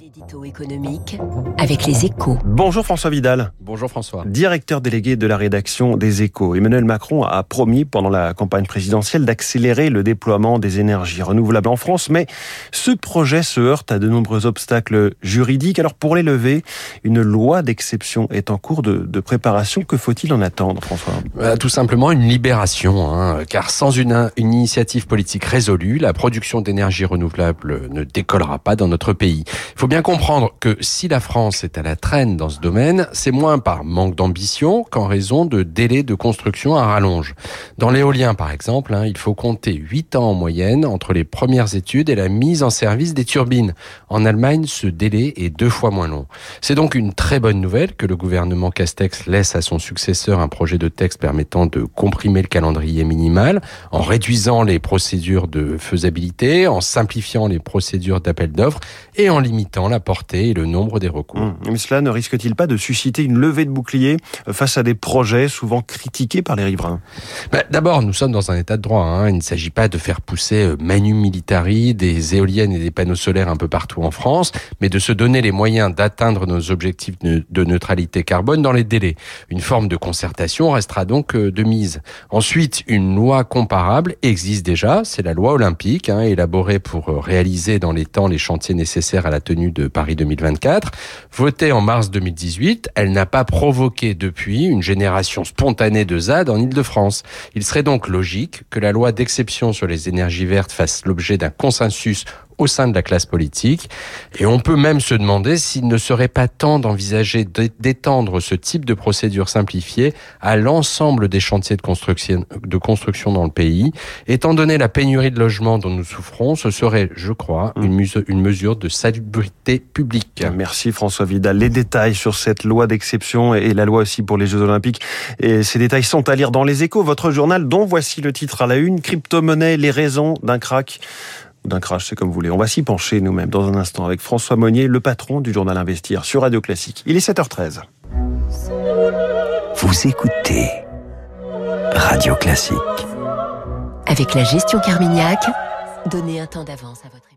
L'édito économique avec les échos. Bonjour François Vidal. Bonjour François. Directeur délégué de la rédaction des échos. Emmanuel Macron a promis pendant la campagne présidentielle d'accélérer le déploiement des énergies renouvelables en France, mais ce projet se heurte à de nombreux obstacles juridiques. Alors pour les lever, une loi d'exception est en cours de, de préparation. Que faut-il en attendre François? Euh, Tout simplement une libération, hein, car sans une, une initiative politique résolue, la production d'énergie renouvelable ne décollera pas dans notre pays. Il faut bien comprendre que si la France est à la traîne dans ce domaine, c'est moins par manque d'ambition qu'en raison de délais de construction à rallonge. Dans l'éolien, par exemple, hein, il faut compter 8 ans en moyenne entre les premières études et la mise en service des turbines. En Allemagne, ce délai est deux fois moins long. C'est donc une très bonne nouvelle que le gouvernement Castex laisse à son successeur un projet de texte permettant de comprimer le calendrier minimal en réduisant les procédures de faisabilité, en simplifiant les procédures d'appel d'offres et en limitant la portée et le nombre des recours. Mmh. Mais cela ne risque-t-il pas de susciter une levée de bouclier face à des projets souvent critiqués par les riverains? Bah, D'abord, nous sommes dans un état de droit. Hein. Il ne s'agit pas de faire pousser euh, manu militari des éoliennes et des panneaux solaires un peu partout en France, mais de se donner les moyens d'atteindre nos objectifs de neutralité carbone dans les délais. Une forme de concertation restera donc euh, de mise. Ensuite, une loi comparable existe déjà, c'est la loi olympique, hein, élaborée pour euh, réaliser dans les temps les chantiers nécessaires à la tenue de Paris 2024. Votée en mars 2018, elle n'a pas provoqué depuis une génération spontanée de ZAD en Ile-de-France. Il serait donc logique que la loi d'exception sur les énergies vertes fasse l'objet d'un consensus au sein de la classe politique. Et on peut même se demander s'il ne serait pas temps d'envisager d'étendre ce type de procédure simplifiée à l'ensemble des chantiers de construction, de construction dans le pays. Étant donné la pénurie de logements dont nous souffrons, ce serait, je crois, une, mesure, une mesure de salubrité publique. Merci François Vidal. Les détails sur cette loi d'exception et la loi aussi pour les Jeux Olympiques, et ces détails sont à lire dans les échos, votre journal dont voici le titre à la une, crypto-monnaie, les raisons d'un crack d'un crash, c'est comme vous voulez. On va s'y pencher nous-mêmes dans un instant avec François Monnier, le patron du journal Investir sur Radio Classique. Il est 7h13. Vous écoutez Radio Classique. Avec la gestion Carmignac, donnez un temps d'avance à votre